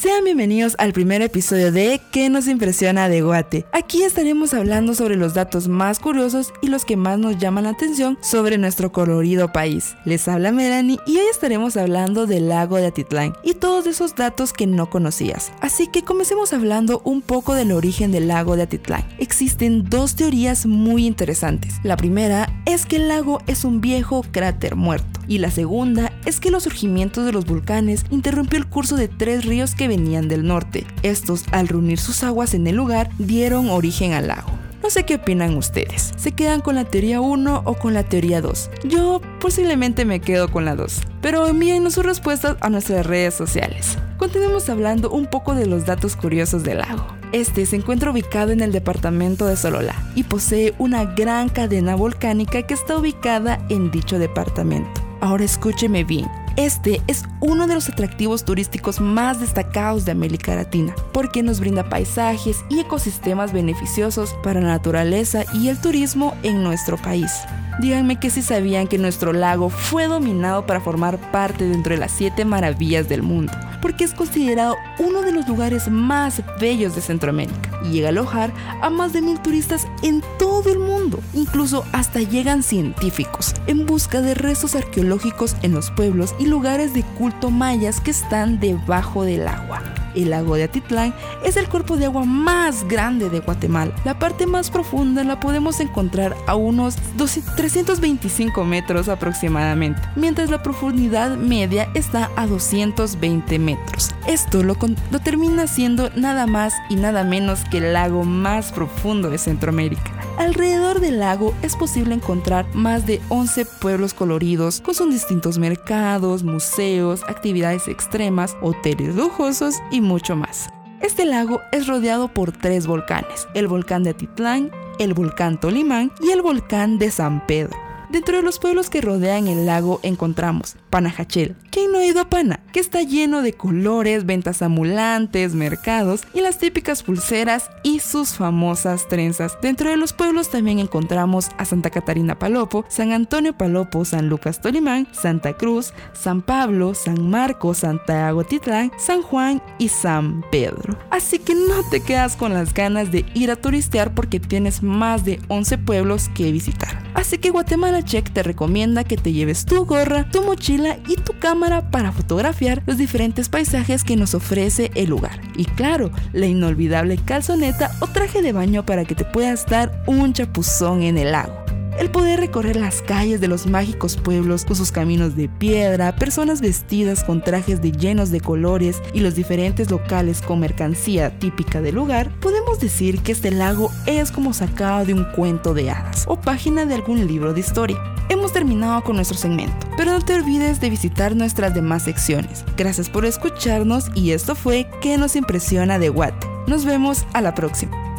Sean bienvenidos al primer episodio de ¿Qué nos impresiona de Guate? Aquí estaremos hablando sobre los datos más curiosos y los que más nos llaman la atención sobre nuestro colorido país. Les habla Melanie y hoy estaremos hablando del lago de Atitlán y todos esos datos que no conocías. Así que comencemos hablando un poco del origen del lago de Atitlán. Existen dos teorías muy interesantes. La primera es que el lago es un viejo cráter muerto y la segunda es que los surgimientos de los volcanes interrumpió el curso de tres ríos que venían del norte. Estos, al reunir sus aguas en el lugar, dieron origen al lago. No sé qué opinan ustedes. ¿Se quedan con la teoría 1 o con la teoría 2? Yo posiblemente me quedo con la 2. Pero envíenos sus respuestas a nuestras redes sociales. Continuemos hablando un poco de los datos curiosos del lago. Este se encuentra ubicado en el departamento de Sololá y posee una gran cadena volcánica que está ubicada en dicho departamento. Ahora escúcheme bien, este es uno de los atractivos turísticos más destacados de América Latina, porque nos brinda paisajes y ecosistemas beneficiosos para la naturaleza y el turismo en nuestro país. Díganme que si sabían que nuestro lago fue dominado para formar parte dentro de las siete maravillas del mundo, porque es considerado uno de los lugares más bellos de Centroamérica y llega a alojar a más de mil turistas en todo el mundo. Incluso hasta llegan científicos en busca de restos arqueológicos en los pueblos y lugares de culto mayas que están debajo del agua. El lago de Atitlán es el cuerpo de agua más grande de Guatemala. La parte más profunda la podemos encontrar a unos 325 metros aproximadamente, mientras la profundidad media está a 220 metros. Esto lo, termina siendo nada más y nada menos que el lago más profundo de Centroamérica. Alrededor del lago es posible encontrar más de 11 pueblos coloridos con sus distintos mercados, museos, actividades extremas, hoteles lujosos y mucho más. Este lago es rodeado por tres volcanes, el volcán de Atitlán, el volcán Tolimán y el volcán de San Pedro. Dentro de los pueblos que rodean el lago encontramos Panajachel. ¿Quién Que está lleno de colores, ventas ambulantes, mercados y las típicas pulseras y sus famosas trenzas. Dentro de los pueblos también encontramos a Santa Catarina Palopo, San Antonio Palopo, San Lucas Tolimán, Santa Cruz, San Pablo, San Marcos, Santiago Titlán, San Juan y San Pedro. Así que no te quedas con las ganas de ir a turistear porque tienes más de 11 pueblos que visitar. Así que Guatemala Check te recomienda que te lleves tu gorra, tu mochila y tu cámara para fotografiar los diferentes paisajes que nos ofrece el lugar. Y claro, la inolvidable calzoneta o traje de baño para que te puedas dar un chapuzón en el lago el poder recorrer las calles de los mágicos pueblos con sus caminos de piedra, personas vestidas con trajes de llenos de colores y los diferentes locales con mercancía típica del lugar, podemos decir que este lago es como sacado de un cuento de hadas o página de algún libro de historia. Hemos terminado con nuestro segmento, pero no te olvides de visitar nuestras demás secciones. Gracias por escucharnos y esto fue ¿Qué nos impresiona de Guate? Nos vemos a la próxima.